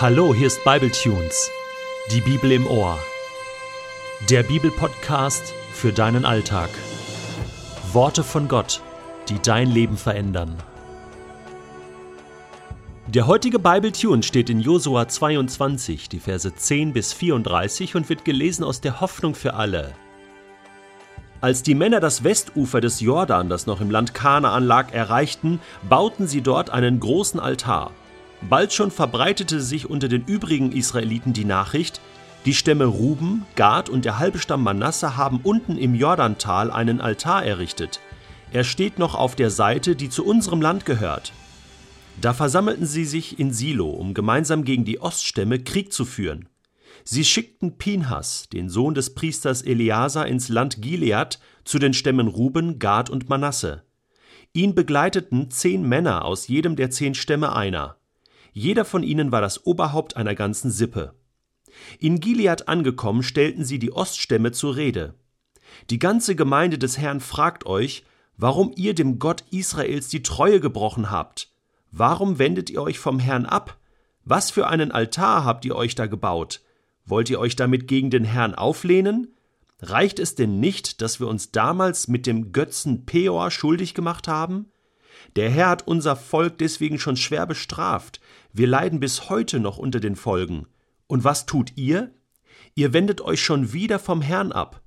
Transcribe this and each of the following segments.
Hallo, hier ist Bibletunes, die Bibel im Ohr. Der Bibelpodcast für deinen Alltag. Worte von Gott, die dein Leben verändern. Der heutige Bibletune steht in Josua 22, die Verse 10 bis 34 und wird gelesen aus der Hoffnung für alle. Als die Männer das Westufer des Jordan, das noch im Land Kanaan lag, erreichten, bauten sie dort einen großen Altar. Bald schon verbreitete sich unter den übrigen Israeliten die Nachricht, die Stämme Ruben, Gad und der halbe Stamm Manasse haben unten im Jordantal einen Altar errichtet. Er steht noch auf der Seite, die zu unserem Land gehört. Da versammelten sie sich in Silo, um gemeinsam gegen die Oststämme Krieg zu führen. Sie schickten Pinhas, den Sohn des Priesters Eleazar, ins Land Gilead zu den Stämmen Ruben, Gad und Manasse. Ihn begleiteten zehn Männer aus jedem der zehn Stämme einer. Jeder von ihnen war das Oberhaupt einer ganzen Sippe. In Gilead angekommen, stellten sie die Oststämme zur Rede. Die ganze Gemeinde des Herrn fragt euch, warum ihr dem Gott Israels die Treue gebrochen habt. Warum wendet ihr euch vom Herrn ab? Was für einen Altar habt ihr euch da gebaut? Wollt ihr euch damit gegen den Herrn auflehnen? Reicht es denn nicht, dass wir uns damals mit dem Götzen Peor schuldig gemacht haben? Der Herr hat unser Volk deswegen schon schwer bestraft. Wir leiden bis heute noch unter den Folgen. Und was tut ihr? Ihr wendet euch schon wieder vom Herrn ab.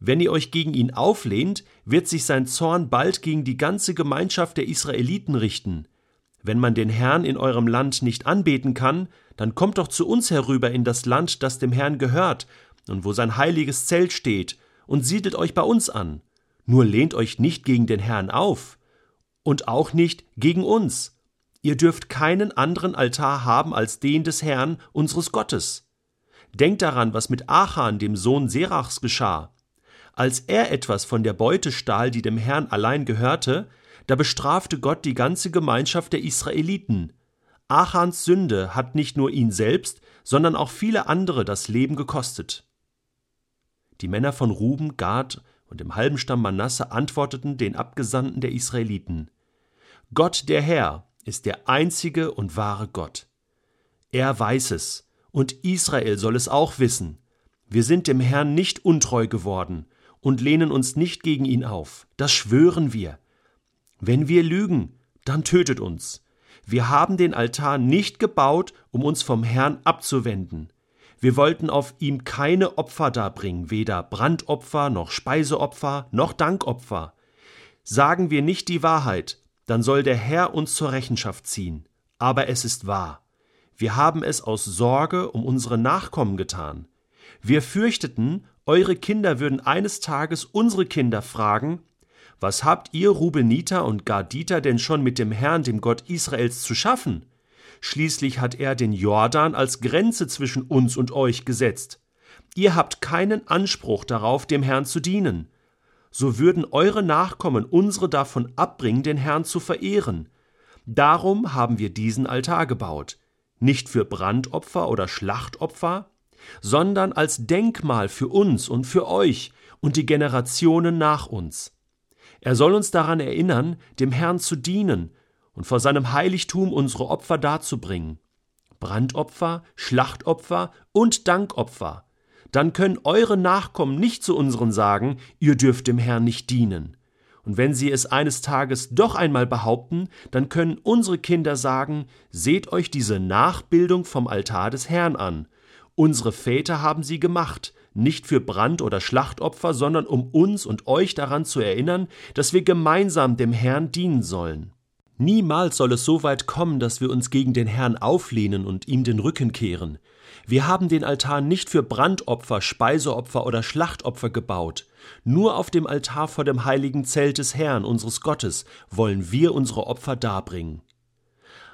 Wenn ihr euch gegen ihn auflehnt, wird sich sein Zorn bald gegen die ganze Gemeinschaft der Israeliten richten. Wenn man den Herrn in eurem Land nicht anbeten kann, dann kommt doch zu uns herüber in das Land, das dem Herrn gehört und wo sein heiliges Zelt steht, und siedelt euch bei uns an. Nur lehnt euch nicht gegen den Herrn auf und auch nicht gegen uns. Ihr dürft keinen anderen Altar haben als den des Herrn, unseres Gottes. Denkt daran, was mit Achan, dem Sohn Serachs, geschah. Als er etwas von der Beute stahl, die dem Herrn allein gehörte, da bestrafte Gott die ganze Gemeinschaft der Israeliten. Achans Sünde hat nicht nur ihn selbst, sondern auch viele andere das Leben gekostet. Die Männer von Ruben, Gad und dem halben Stamm Manasse antworteten den Abgesandten der Israeliten Gott der Herr ist der einzige und wahre Gott. Er weiß es, und Israel soll es auch wissen. Wir sind dem Herrn nicht untreu geworden und lehnen uns nicht gegen ihn auf. Das schwören wir. Wenn wir lügen, dann tötet uns. Wir haben den Altar nicht gebaut, um uns vom Herrn abzuwenden. Wir wollten auf ihm keine Opfer darbringen, weder Brandopfer noch Speiseopfer noch Dankopfer. Sagen wir nicht die Wahrheit, dann soll der Herr uns zur Rechenschaft ziehen. Aber es ist wahr. Wir haben es aus Sorge um unsere Nachkommen getan. Wir fürchteten, eure Kinder würden eines Tages unsere Kinder fragen, was habt ihr Rubeniter und Gaditer denn schon mit dem Herrn, dem Gott Israels, zu schaffen? Schließlich hat er den Jordan als Grenze zwischen uns und euch gesetzt. Ihr habt keinen Anspruch darauf, dem Herrn zu dienen. So würden eure Nachkommen unsere davon abbringen, den Herrn zu verehren. Darum haben wir diesen Altar gebaut, nicht für Brandopfer oder Schlachtopfer, sondern als Denkmal für uns und für euch und die Generationen nach uns. Er soll uns daran erinnern, dem Herrn zu dienen und vor seinem Heiligtum unsere Opfer darzubringen. Brandopfer, Schlachtopfer und Dankopfer. Dann können eure Nachkommen nicht zu unseren sagen, ihr dürft dem Herrn nicht dienen. Und wenn sie es eines Tages doch einmal behaupten, dann können unsere Kinder sagen, seht euch diese Nachbildung vom Altar des Herrn an. Unsere Väter haben sie gemacht, nicht für Brand- oder Schlachtopfer, sondern um uns und euch daran zu erinnern, dass wir gemeinsam dem Herrn dienen sollen. Niemals soll es so weit kommen, dass wir uns gegen den Herrn auflehnen und ihm den Rücken kehren. Wir haben den Altar nicht für Brandopfer, Speiseopfer oder Schlachtopfer gebaut. Nur auf dem Altar vor dem heiligen Zelt des Herrn, unseres Gottes, wollen wir unsere Opfer darbringen.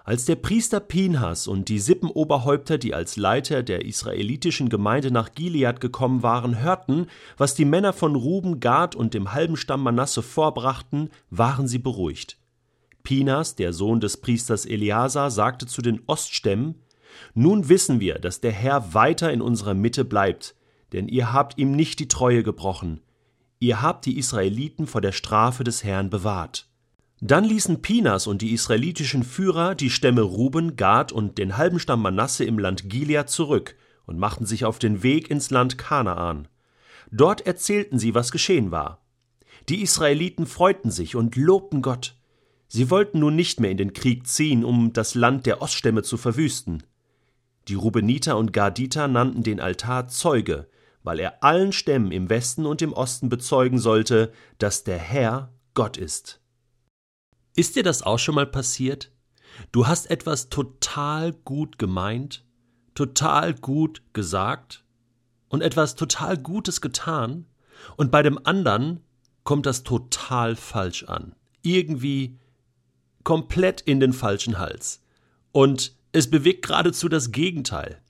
Als der Priester Pinhas und die Sippenoberhäupter, die als Leiter der israelitischen Gemeinde nach Gilead gekommen waren, hörten, was die Männer von Ruben, Gad und dem halben Stamm Manasse vorbrachten, waren sie beruhigt. Pinas, der Sohn des Priesters Eleazar, sagte zu den Oststämmen: Nun wissen wir, dass der Herr weiter in unserer Mitte bleibt, denn ihr habt ihm nicht die Treue gebrochen. Ihr habt die Israeliten vor der Strafe des Herrn bewahrt. Dann ließen Pinas und die israelitischen Führer die Stämme Ruben, Gad und den halben Stamm Manasse im Land Gilead zurück und machten sich auf den Weg ins Land Kanaan. Dort erzählten sie, was geschehen war. Die Israeliten freuten sich und lobten Gott. Sie wollten nun nicht mehr in den Krieg ziehen, um das Land der Oststämme zu verwüsten. Die Rubeniter und Gaditer nannten den Altar Zeuge, weil er allen Stämmen im Westen und im Osten bezeugen sollte, dass der Herr Gott ist. Ist dir das auch schon mal passiert? Du hast etwas total gut gemeint, total gut gesagt und etwas total Gutes getan, und bei dem anderen kommt das total falsch an. Irgendwie komplett in den falschen Hals. Und es bewegt geradezu das Gegenteil.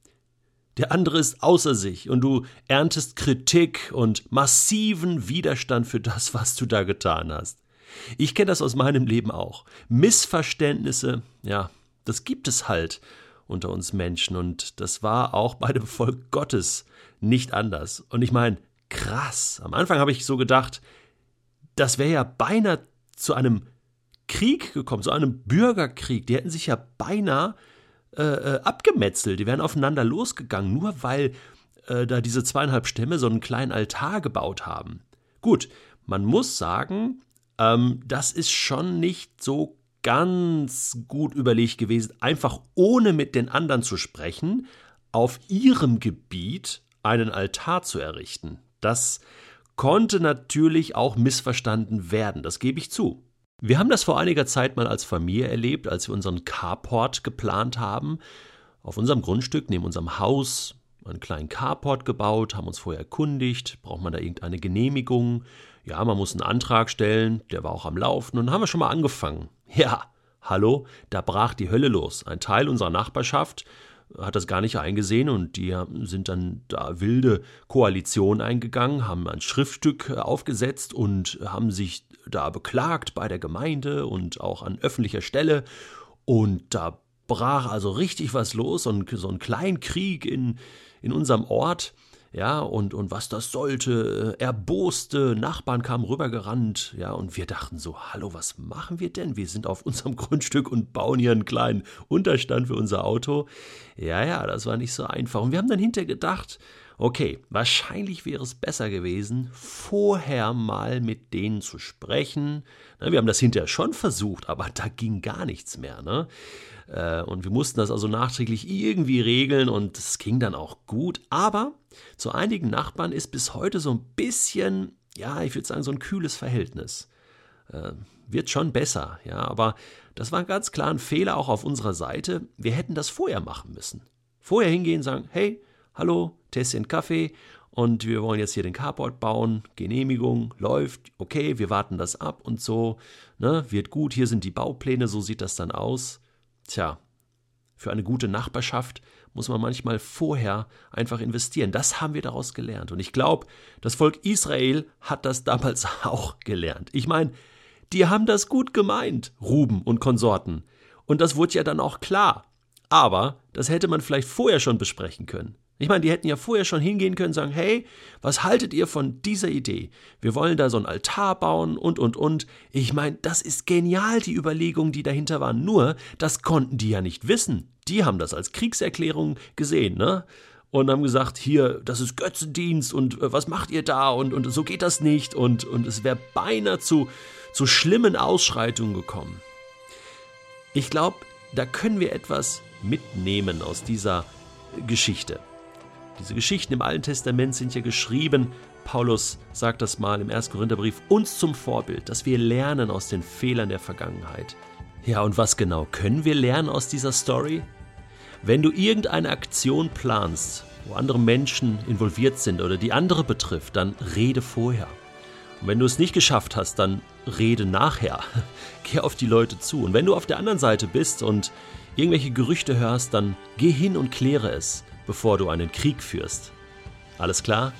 Der andere ist außer sich und du erntest Kritik und massiven Widerstand für das, was du da getan hast. Ich kenne das aus meinem Leben auch. Missverständnisse, ja, das gibt es halt unter uns Menschen und das war auch bei dem Volk Gottes nicht anders. Und ich meine, krass. Am Anfang habe ich so gedacht, das wäre ja beinahe zu einem Krieg gekommen, zu einem Bürgerkrieg. Die hätten sich ja beinahe äh, äh, abgemetzelt, die wären aufeinander losgegangen, nur weil äh, da diese zweieinhalb Stämme so einen kleinen Altar gebaut haben. Gut, man muss sagen, ähm, das ist schon nicht so ganz gut überlegt gewesen, einfach ohne mit den anderen zu sprechen, auf ihrem Gebiet einen Altar zu errichten. Das konnte natürlich auch missverstanden werden, das gebe ich zu. Wir haben das vor einiger Zeit mal als Familie erlebt, als wir unseren Carport geplant haben. Auf unserem Grundstück, neben unserem Haus, einen kleinen Carport gebaut, haben uns vorher erkundigt, braucht man da irgendeine Genehmigung? Ja, man muss einen Antrag stellen, der war auch am Laufen und dann haben wir schon mal angefangen. Ja, hallo, da brach die Hölle los. Ein Teil unserer Nachbarschaft hat das gar nicht eingesehen und die sind dann da wilde Koalition eingegangen, haben ein Schriftstück aufgesetzt und haben sich da beklagt bei der Gemeinde und auch an öffentlicher Stelle. Und da brach also richtig was los und so ein Kleinkrieg in, in unserem Ort ja, und, und was das sollte, äh, erboste Nachbarn kamen rübergerannt, ja, und wir dachten so, hallo, was machen wir denn? Wir sind auf unserem Grundstück und bauen hier einen kleinen Unterstand für unser Auto. Ja, ja, das war nicht so einfach. Und wir haben dann hinterher gedacht, okay, wahrscheinlich wäre es besser gewesen, vorher mal mit denen zu sprechen. Wir haben das hinterher schon versucht, aber da ging gar nichts mehr, ne? Äh, und wir mussten das also nachträglich irgendwie regeln und es ging dann auch gut. Aber zu einigen Nachbarn ist bis heute so ein bisschen, ja, ich würde sagen, so ein kühles Verhältnis. Äh, wird schon besser, ja, aber das war ganz klar ein Fehler auch auf unserer Seite. Wir hätten das vorher machen müssen. Vorher hingehen, sagen, hey, hallo, Tässchen Kaffee und wir wollen jetzt hier den Carport bauen, Genehmigung läuft, okay, wir warten das ab und so, ne, wird gut, hier sind die Baupläne, so sieht das dann aus. Tja, für eine gute Nachbarschaft muss man manchmal vorher einfach investieren. Das haben wir daraus gelernt. Und ich glaube, das Volk Israel hat das damals auch gelernt. Ich meine, die haben das gut gemeint, Ruben und Konsorten. Und das wurde ja dann auch klar. Aber das hätte man vielleicht vorher schon besprechen können. Ich meine, die hätten ja vorher schon hingehen können und sagen, hey, was haltet ihr von dieser Idee? Wir wollen da so ein Altar bauen und, und, und. Ich meine, das ist genial, die Überlegungen, die dahinter waren. Nur, das konnten die ja nicht wissen. Die haben das als Kriegserklärung gesehen, ne? Und haben gesagt, hier, das ist Götzendienst und äh, was macht ihr da und, und so geht das nicht und, und es wäre beinahe zu, zu schlimmen Ausschreitungen gekommen. Ich glaube, da können wir etwas mitnehmen aus dieser Geschichte. Diese Geschichten im Alten Testament sind ja geschrieben, Paulus sagt das mal im 1. Korintherbrief, uns zum Vorbild, dass wir lernen aus den Fehlern der Vergangenheit. Ja, und was genau können wir lernen aus dieser Story? Wenn du irgendeine Aktion planst, wo andere Menschen involviert sind oder die andere betrifft, dann rede vorher. Und wenn du es nicht geschafft hast, dann rede nachher. Geh auf die Leute zu. Und wenn du auf der anderen Seite bist und irgendwelche Gerüchte hörst, dann geh hin und kläre es bevor du einen Krieg führst. Alles klar?